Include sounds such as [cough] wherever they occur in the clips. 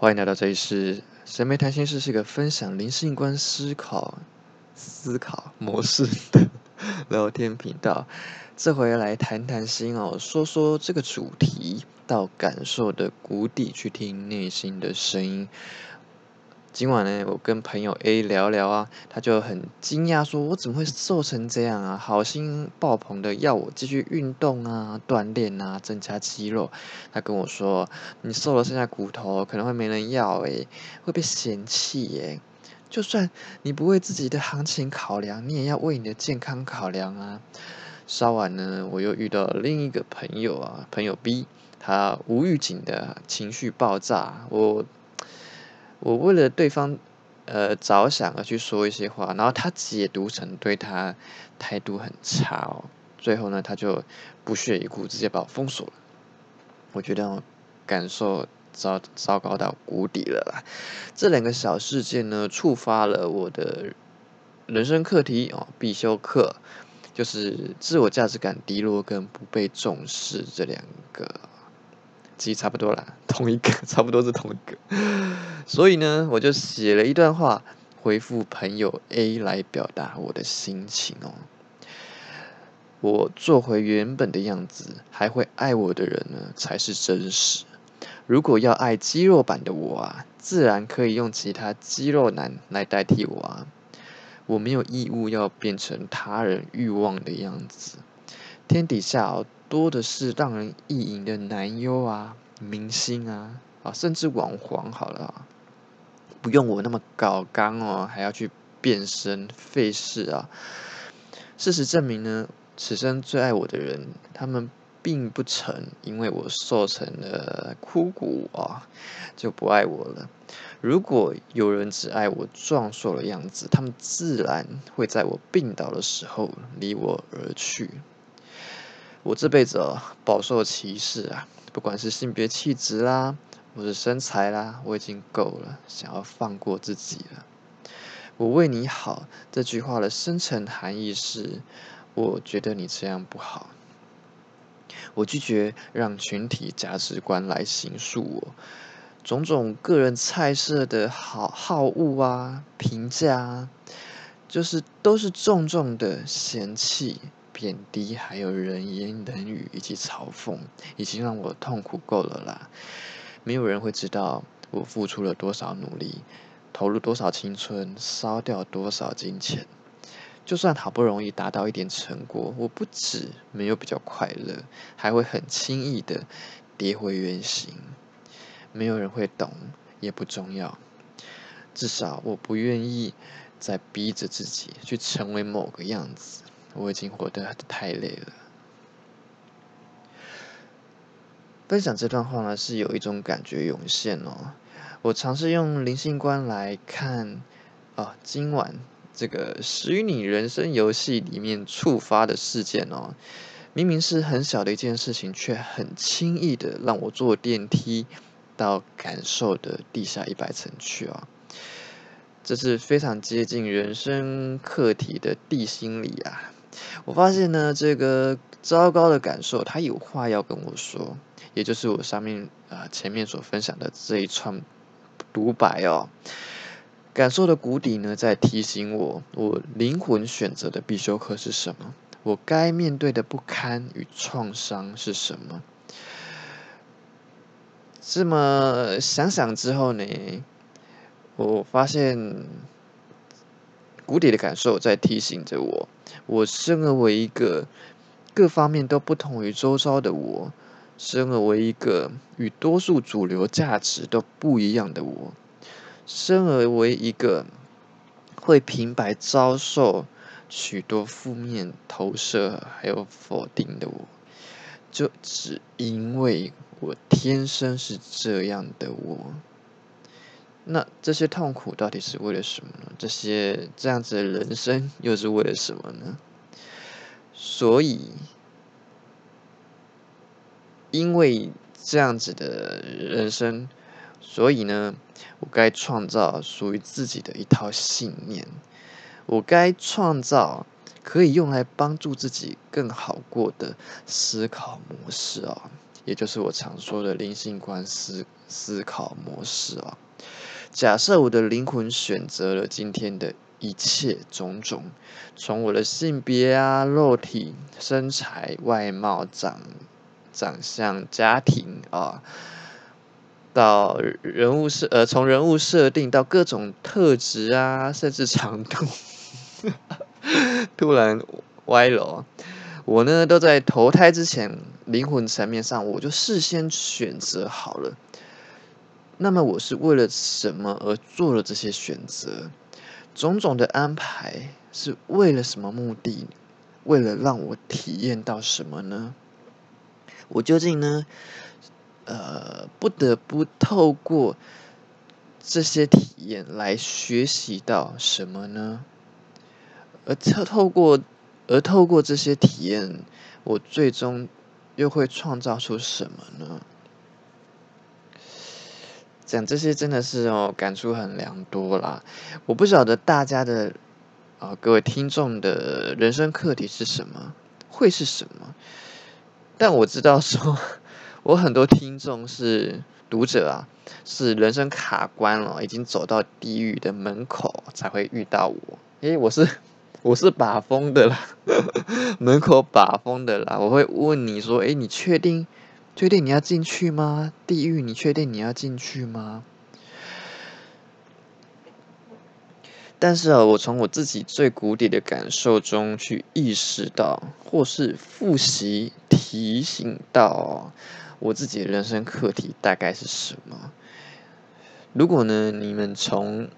欢迎来到这里是神媒谈心事，是个分享灵性观思考、思考模式的聊天频道。这回来谈谈心哦，说说这个主题，到感受的谷底去听内心的声音。今晚呢，我跟朋友 A 聊聊啊，他就很惊讶，说我怎么会瘦成这样啊？好心爆棚的要我继续运动啊、锻炼啊、增加肌肉。他跟我说，你瘦了剩下骨头，可能会没人要诶，会被嫌弃耶。就算你不为自己的行情考量，你也要为你的健康考量啊。稍晚呢，我又遇到另一个朋友啊，朋友 B，他无预警的情绪爆炸，我。我为了对方，呃着想而去说一些话，然后他解读成对他态度很差哦，最后呢，他就不屑一顾，直接把我封锁了。我觉得感受糟糟糕到谷底了啦。这两个小事件呢，触发了我的人生课题哦，必修课就是自我价值感低落跟不被重视这两个。其实差不多啦，同一个，[laughs] 差不多是同一个。所以呢，我就写了一段话回复朋友 A 来表达我的心情哦。我做回原本的样子，还会爱我的人呢，才是真实。如果要爱肌肉版的我啊，自然可以用其他肌肉男来代替我啊。我没有义务要变成他人欲望的样子。天底下哦。多的是让人意淫的男优啊、明星啊，啊，甚至网黄好了，不用我那么搞刚哦，还要去变身费事啊。事实证明呢，此生最爱我的人，他们并不曾因为我瘦成了枯骨啊，就不爱我了。如果有人只爱我壮硕的样子，他们自然会在我病倒的时候离我而去。我这辈子哦，饱受歧视啊，不管是性别气质啦，或是身材啦，我已经够了，想要放过自己了。我为你好这句话的深层含义是，我觉得你这样不好。我拒绝让群体价值观来形塑我，种种个人菜色的好好恶啊、评价啊，就是都是重重的嫌弃。贬低，还有人言冷语以及嘲讽，已经让我痛苦够了啦。没有人会知道我付出了多少努力，投入多少青春，烧掉多少金钱。就算好不容易达到一点成果，我不止没有比较快乐，还会很轻易的跌回原形。没有人会懂，也不重要。至少我不愿意再逼着自己去成为某个样子。我已经活得太累了。分享这段话呢，是有一种感觉涌现哦。我尝试用灵性观来看，啊，今晚这个虚拟人生游戏里面触发的事件哦，明明是很小的一件事情，却很轻易的让我坐电梯到感受的地下一百层去啊。这是非常接近人生课题的地心理啊。我发现呢，这个糟糕的感受，他有话要跟我说，也就是我上面啊前面所分享的这一串独白哦。感受的谷底呢，在提醒我，我灵魂选择的必修课是什么？我该面对的不堪与创伤是什么？这么想想之后呢，我发现。谷底的感受在提醒着我：我生而为一个各方面都不同于周遭的我，生而为一个与多数主流价值都不一样的我，生而为一个会平白遭受许多负面投射还有否定的我，就只因为我天生是这样的我。那这些痛苦到底是为了什么呢？这些这样子的人生又是为了什么呢？所以，因为这样子的人生，所以呢，我该创造属于自己的一套信念，我该创造可以用来帮助自己更好过的思考模式啊！也就是我常说的灵性观思思考模式啊。假设我的灵魂选择了今天的一切种种，从我的性别啊、肉体、身材、外貌、长长相、家庭啊，到人物设呃，从人物设定到各种特质啊，甚至长度，突然歪了。我呢，都在投胎之前，灵魂层面上，我就事先选择好了。那么我是为了什么而做了这些选择？种种的安排是为了什么目的？为了让我体验到什么呢？我究竟呢？呃，不得不透过这些体验来学习到什么呢？而透透过，而透过这些体验，我最终又会创造出什么呢？讲这些真的是哦，感触很良多啦。我不晓得大家的啊，各位听众的人生课题是什么，会是什么？但我知道说，[laughs] 我很多听众是读者啊，是人生卡关了，已经走到地狱的门口才会遇到我。诶，我是我是把风的啦，[laughs] 门口把风的啦。我会问你说，诶，你确定？确定你要进去吗？地狱，你确定你要进去吗？但是啊，我从我自己最谷底的感受中去意识到，或是复习提醒到我自己的人生课题大概是什么。如果呢，你们从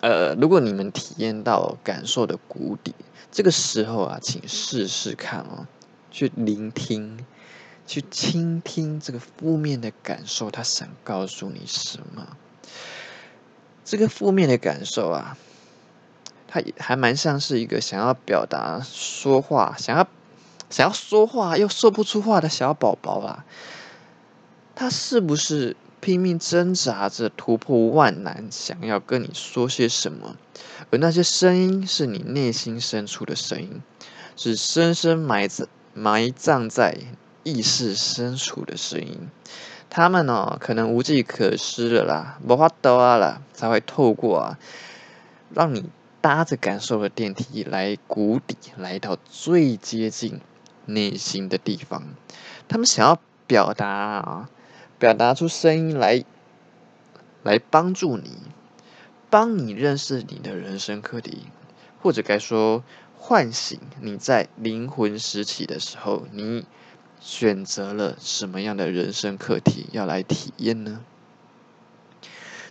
呃，如果你们体验到感受的谷底，这个时候啊，请试试看哦，去聆听。去倾听这个负面的感受，他想告诉你什么？这个负面的感受啊，他还蛮像是一个想要表达、说话、想要想要说话又说不出话的小宝宝啊。他是不是拼命挣扎着突破万难，想要跟你说些什么？而那些声音是你内心深处的声音，是深深埋在埋葬在。意识深处的声音，他们呢可能无计可施了啦，无法度啊啦，才会透过啊，让你搭着感受的电梯来谷底，来到最接近内心的地方。他们想要表达啊，表达出声音来，来帮助你，帮你认识你的人生课题，或者该说唤醒你在灵魂时期的时候，你。选择了什么样的人生课题要来体验呢？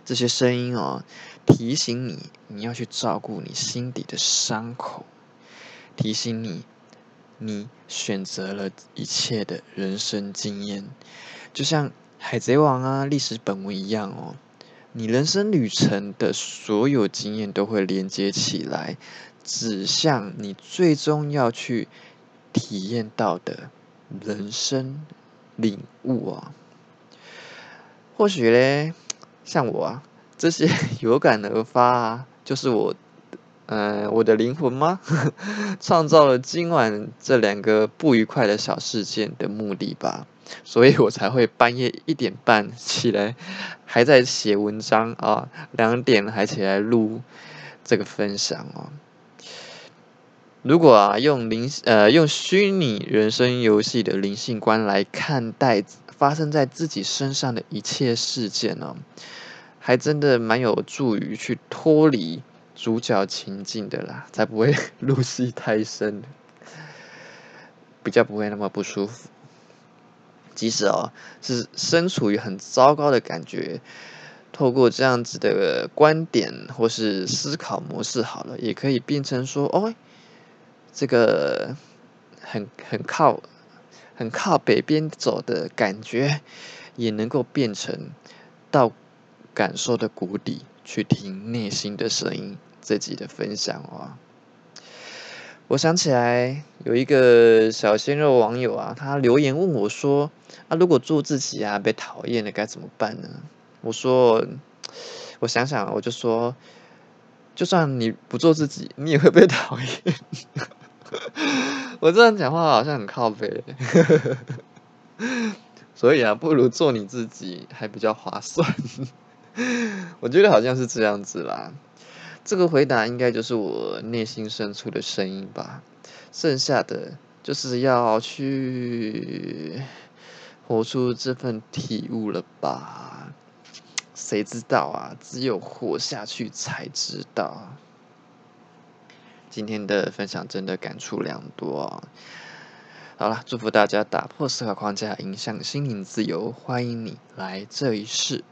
这些声音哦，提醒你你要去照顾你心底的伤口，提醒你你选择了一切的人生经验，就像海贼王啊、历史本文一样哦，你人生旅程的所有经验都会连接起来，指向你最终要去体验到的。人生领悟啊，或许嘞，像我啊，这些 [laughs] 有感而发啊，就是我，嗯，我的灵魂吗？[laughs] 创造了今晚这两个不愉快的小事件的目的吧，所以我才会半夜一点半起来，还在写文章啊，两点还起来录这个分享哦。如果啊，用灵呃用虚拟人生游戏的灵性观来看待发生在自己身上的一切事件呢，还真的蛮有助于去脱离主角情境的啦，才不会 [laughs] 入戏太深，比较不会那么不舒服。即使哦是身处于很糟糕的感觉，透过这样子的观点或是思考模式，好了，也可以变成说哦。这个很很靠很靠北边走的感觉，也能够变成到感受的谷底去听内心的声音。自己的分享哦，我想起来有一个小鲜肉网友啊，他留言问我说：“啊，如果做自己啊被讨厌了该怎么办呢？”我说：“我想想，我就说，就算你不做自己，你也会被讨厌。” [laughs] 我这样讲话好像很靠背，[laughs] 所以啊，不如做你自己还比较划算。[laughs] 我觉得好像是这样子啦。这个回答应该就是我内心深处的声音吧。剩下的就是要去活出这份体悟了吧？谁知道啊？只有活下去才知道。今天的分享真的感触良多。好了，祝福大家打破思考框架，影响心灵自由。欢迎你来这一世。